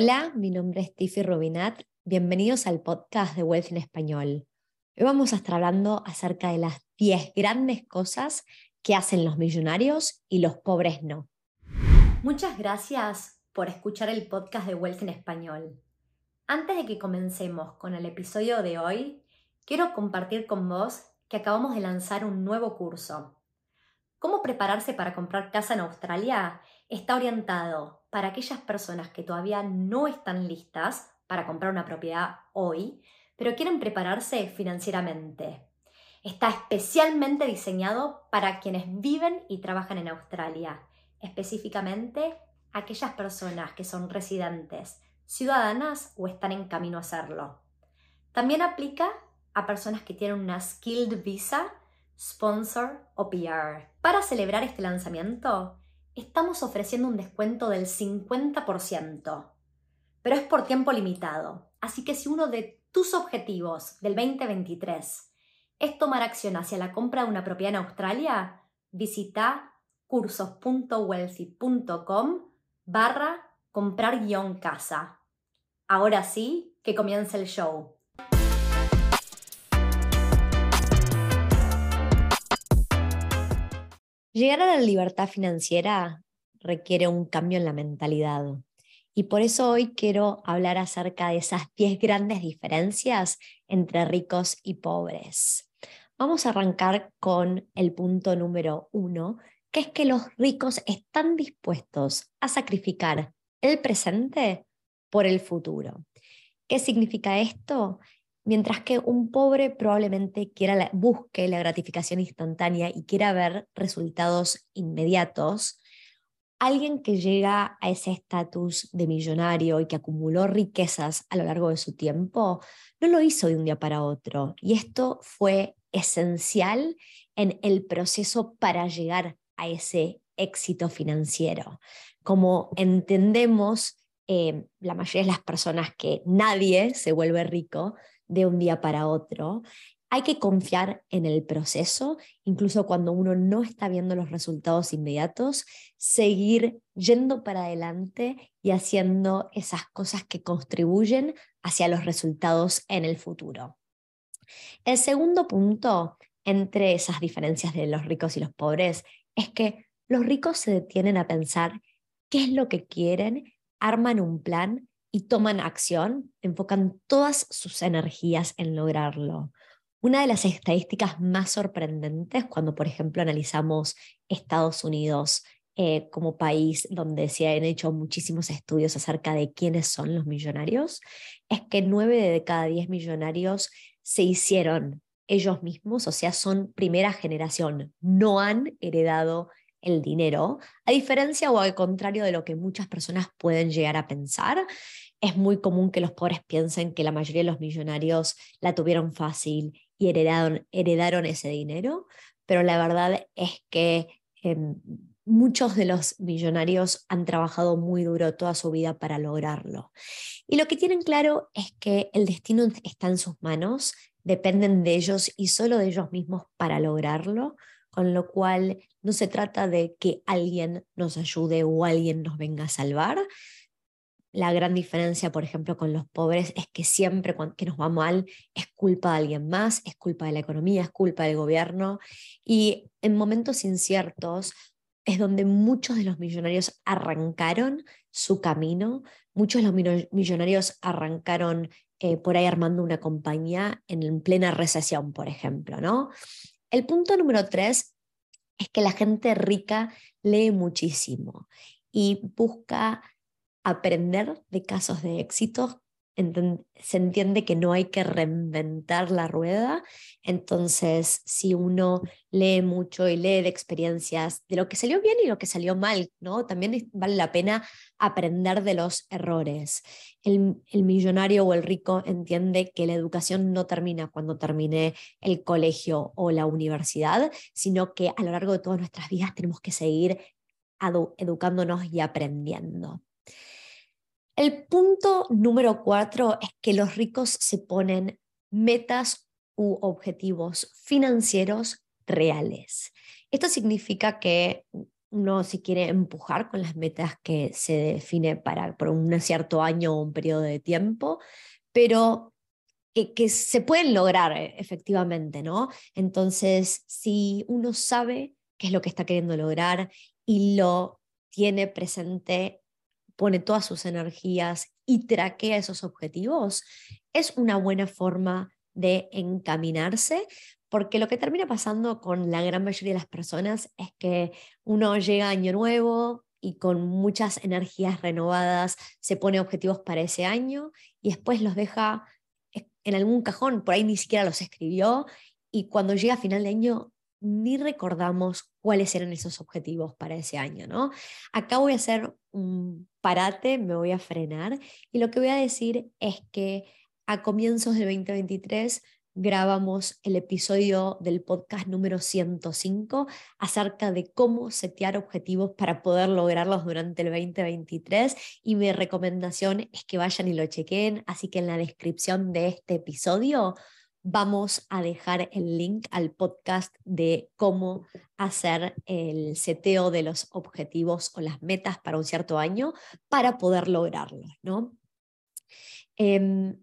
Hola, mi nombre es Tiffy Rubinat. Bienvenidos al podcast de Wealth en Español. Hoy vamos a estar hablando acerca de las 10 grandes cosas que hacen los millonarios y los pobres no. Muchas gracias por escuchar el podcast de Wealth en Español. Antes de que comencemos con el episodio de hoy, quiero compartir con vos que acabamos de lanzar un nuevo curso. ¿Cómo prepararse para comprar casa en Australia? Está orientado para aquellas personas que todavía no están listas para comprar una propiedad hoy, pero quieren prepararse financieramente. Está especialmente diseñado para quienes viven y trabajan en Australia, específicamente aquellas personas que son residentes, ciudadanas o están en camino a hacerlo. También aplica a personas que tienen una Skilled Visa, Sponsor o PR. Para celebrar este lanzamiento, estamos ofreciendo un descuento del 50%, pero es por tiempo limitado. Así que si uno de tus objetivos del 2023 es tomar acción hacia la compra de una propiedad en Australia, visita cursos.wealthy.com barra comprar guion casa. Ahora sí, que comience el show. Llegar a la libertad financiera requiere un cambio en la mentalidad. Y por eso hoy quiero hablar acerca de esas 10 grandes diferencias entre ricos y pobres. Vamos a arrancar con el punto número uno, que es que los ricos están dispuestos a sacrificar el presente por el futuro. ¿Qué significa esto? Mientras que un pobre probablemente quiera busque la gratificación instantánea y quiera ver resultados inmediatos, alguien que llega a ese estatus de millonario y que acumuló riquezas a lo largo de su tiempo, no lo hizo de un día para otro. Y esto fue esencial en el proceso para llegar a ese éxito financiero. Como entendemos eh, la mayoría de las personas que nadie se vuelve rico, de un día para otro. Hay que confiar en el proceso, incluso cuando uno no está viendo los resultados inmediatos, seguir yendo para adelante y haciendo esas cosas que contribuyen hacia los resultados en el futuro. El segundo punto entre esas diferencias de los ricos y los pobres es que los ricos se detienen a pensar qué es lo que quieren, arman un plan y toman acción, enfocan todas sus energías en lograrlo. Una de las estadísticas más sorprendentes cuando, por ejemplo, analizamos Estados Unidos eh, como país donde se han hecho muchísimos estudios acerca de quiénes son los millonarios, es que nueve de cada diez millonarios se hicieron ellos mismos, o sea, son primera generación, no han heredado el dinero, a diferencia o al contrario de lo que muchas personas pueden llegar a pensar. Es muy común que los pobres piensen que la mayoría de los millonarios la tuvieron fácil y heredaron, ese dinero, pero la verdad es que em, muchos de los millonarios han trabajado muy duro toda su vida para lograrlo. Y lo que tienen claro es que el destino está en sus manos, dependen de ellos y solo de ellos mismos para lograrlo con lo cual no se trata de que alguien nos ayude o alguien nos venga a salvar. La gran diferencia, por ejemplo, con los pobres es que siempre que nos va mal es culpa de alguien más, es culpa de la economía, es culpa del gobierno. Y en momentos inciertos es donde muchos de los millonarios arrancaron su camino, muchos de los millonarios arrancaron eh, por ahí armando una compañía en plena recesión, por ejemplo, ¿no? El punto número tres es que la gente rica lee muchísimo y busca aprender de casos de éxito se entiende que no hay que reinventar la rueda. Entonces, si uno lee mucho y lee de experiencias de lo que salió bien y lo que salió mal, ¿no? También vale la pena aprender de los errores. El, el millonario o el rico entiende que la educación no termina cuando termine el colegio o la universidad, sino que a lo largo de todas nuestras vidas tenemos que seguir educándonos y aprendiendo. El punto número cuatro es que los ricos se ponen metas u objetivos financieros reales. Esto significa que uno si quiere empujar con las metas que se define para por un cierto año o un periodo de tiempo, pero que, que, se pueden lograr eh, efectivamente, ¿no? Entonces, si uno sabe qué es lo que está queriendo lograr y lo tiene presente, pone todas sus energías y traquea esos objetivos, es una buena forma de encaminarse, porque lo que termina pasando con la gran mayoría de las personas es que uno llega a año nuevo y con muchas energías renovadas se pone objetivos para ese año y después los deja en algún cajón, por ahí ni siquiera los escribió y cuando llega a final de año ni recordamos cuáles eran esos objetivos para ese año, ¿no? Acá voy a hacer un parate, me voy a frenar y lo que voy a decir es que a comienzos del 2023 grabamos el episodio del podcast número 105 acerca de cómo setear objetivos para poder lograrlos durante el 2023 y mi recomendación es que vayan y lo chequen, así que en la descripción de este episodio vamos a dejar el link al podcast de cómo hacer el seteo de los objetivos o las metas para un cierto año para poder lograrlo, ¿no? Em,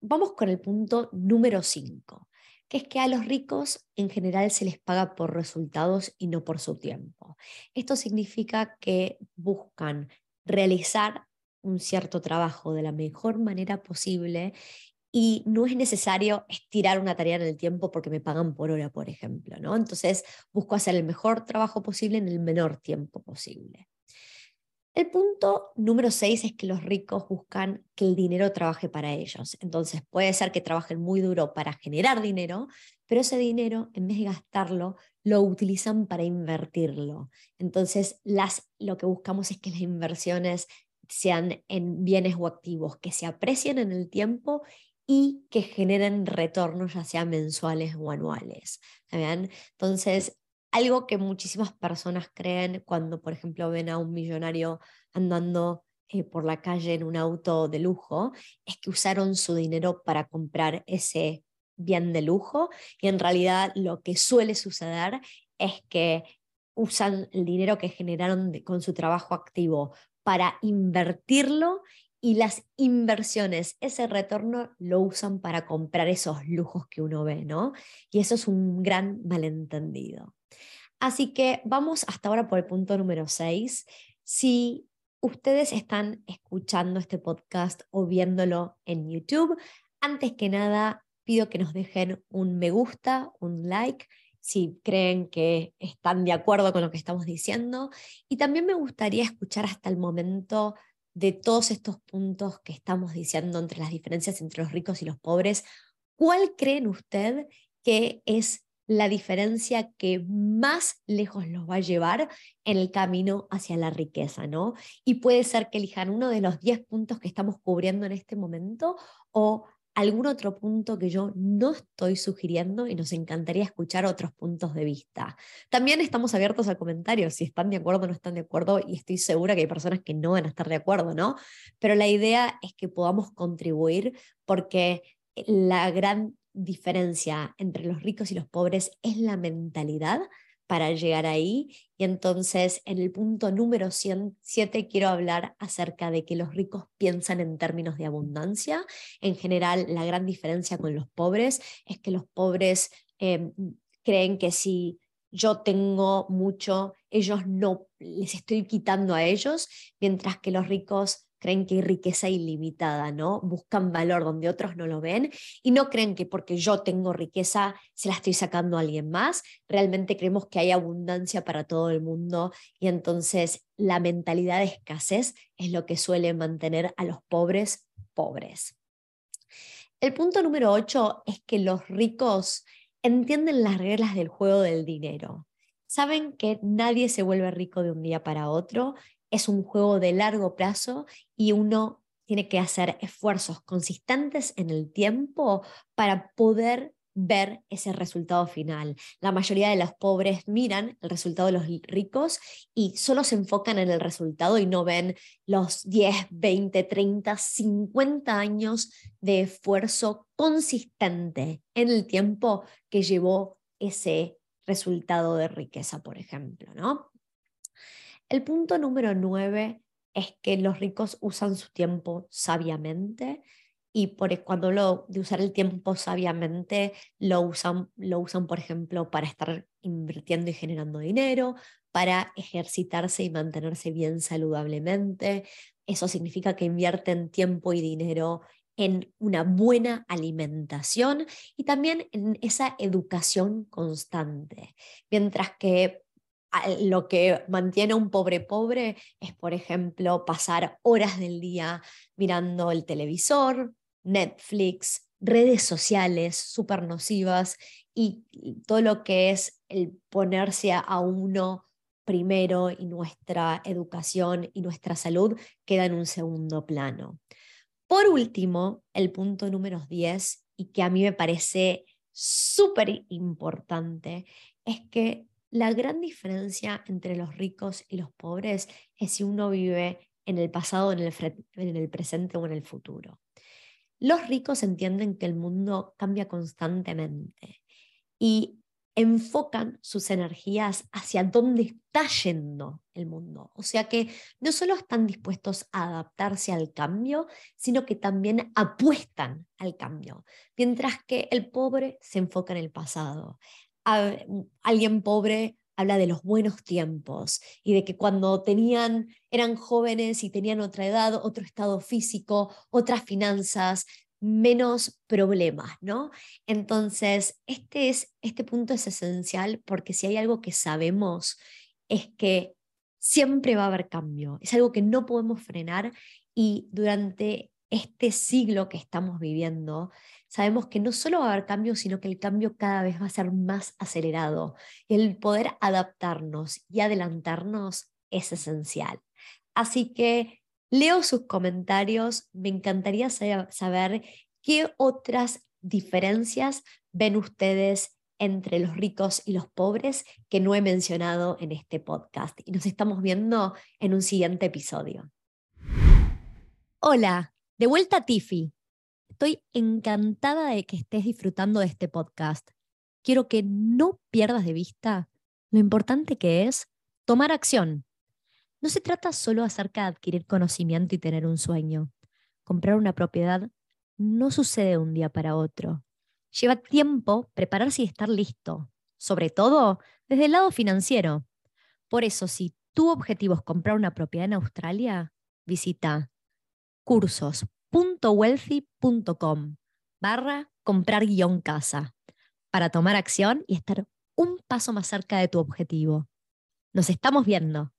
vamos con el punto número 5, que es que a los ricos en general se les paga por resultados y no por su tiempo. Esto significa que buscan realizar un cierto trabajo de la mejor manera posible y no es necesario estirar una tarea en el tiempo porque me pagan por hora, por ejemplo, ¿no? Entonces busco hacer el mejor trabajo posible en el menor tiempo posible. El punto número seis es que los ricos buscan que el dinero trabaje para ellos. Entonces puede ser que trabajen muy duro para generar dinero, pero ese dinero, en vez de gastarlo, lo utilizan para invertirlo. Entonces las, lo que buscamos es que las inversiones sean en bienes o activos que se aprecien en el tiempo y que generen retornos ya sea mensuales o anuales. Entonces, algo que muchísimas personas creen cuando, por ejemplo, ven a un millonario andando eh, por la calle en un auto de lujo, es que usaron su dinero para comprar ese bien de lujo y en realidad lo que suele suceder es que usan el dinero que generaron con su trabajo activo para invertirlo y las inversiones, ese retorno lo usan para comprar esos lujos que uno ve, ¿no? Y eso es un gran malentendido. Así que vamos hasta ahora por el punto número 6. Si ustedes están escuchando este podcast o viéndolo en YouTube, antes que nada pido que nos dejen un me gusta, un like, si creen que están de acuerdo con lo que estamos diciendo. Y también me gustaría escuchar hasta el momento de todos estos puntos que estamos diciendo entre las diferencias entre los ricos y los pobres. ¿Cuál creen usted que es la diferencia que más lejos los va a llevar en el camino hacia la riqueza, ¿no? Y puede ser que elijan uno de los 10 puntos que estamos cubriendo en este momento o algún otro punto que yo no estoy sugiriendo y nos encantaría escuchar otros puntos de vista. También estamos abiertos a comentarios, si están de acuerdo o no están de acuerdo, y estoy segura que hay personas que no van a estar de acuerdo, ¿no? Pero la idea es que podamos contribuir porque la gran diferencia entre los ricos y los pobres es la mentalidad para llegar ahí. Y entonces en el punto número 7 quiero hablar acerca de que los ricos piensan en términos de abundancia. En general, la gran diferencia con los pobres es que los pobres em, creen que si yo tengo mucho, ellos no les estoy quitando a ellos, mientras que los ricos creen que hay riqueza ilimitada, ¿no? Buscan valor donde otros no lo ven y no creen que porque yo tengo riqueza se la estoy sacando a alguien más. Realmente creemos que hay abundancia para todo el mundo y entonces la mentalidad de escasez es lo que suele mantener a los pobres pobres. El punto número 8 es que los ricos entienden las reglas del juego del dinero. Saben que nadie se vuelve rico de un día para otro es un juego de largo plazo y uno tiene que hacer esfuerzos consistentes en el tiempo para poder ver ese resultado final. La mayoría de los pobres miran el resultado de los ricos y solo se enfocan en el resultado y no ven los 10, 20, 30, 50 años de esfuerzo consistente en el tiempo que llevó ese resultado de riqueza, por ejemplo, ¿no? El punto número nueve es que los ricos usan su tiempo sabiamente y por, e, cuando lo de usar el tiempo sabiamente lo usan, lo usan, por ejemplo, para estar invirtiendo y generando dinero, para ejercitarse y mantenerse bien saludablemente. Eso significa que invierten tiempo y dinero en una buena alimentación y también en esa educación constante. Mientras que lo que mantiene a un pobre pobre es, por ejemplo, pasar horas del día mirando el televisor, Netflix, redes sociales súper nocivas y todo lo que es el ponerse a uno primero y nuestra educación y nuestra salud queda en un segundo plano. Por último, el punto número 10, y que a mí me parece súper importante, es que la gran diferencia entre los ricos y los pobres es si uno vive en el pasado, en el, en el presente o en el futuro. Los ricos entienden que el mundo cambia constantemente y enfocan sus energías hacia dónde está yendo el mundo. O sea que no solo están dispuestos a adaptarse al cambio, sino que también apuestan al cambio, mientras que el pobre se enfoca en el pasado. Alguien pobre habla de los buenos tiempos y de que cuando tenían, eran jóvenes y tenían otra edad, otro estado físico, otras finanzas, menos problemas, ¿no? Entonces, este, es, este punto es esencial porque si hay algo que sabemos es que siempre va a haber cambio, es algo que no podemos frenar y durante este siglo que estamos viviendo, sabemos que no solo va a haber cambio, sino que el cambio cada vez va a ser más acelerado. El poder adaptarnos y adelantarnos es esencial. Así que leo sus comentarios, me encantaría saber qué otras diferencias ven ustedes entre los ricos y los pobres que no he mencionado en este podcast. Y nos estamos viendo en un siguiente episodio. Hola, de vuelta a Tiffy. Estoy encantada de que estés disfrutando de este podcast. Quiero que no pierdas de vista lo importante que es tomar acción. No se trata solo acerca de adquirir conocimiento y tener un sueño. Comprar una propiedad no sucede de un día para otro. Lleva tiempo prepararse y estar listo, sobre todo desde el lado financiero. Por eso, si tu objetivo es comprar una propiedad en Australia, visita cursos.wealthy.com barra comprar guion casa para tomar acción y estar un paso más cerca de tu objetivo. Nos estamos viendo.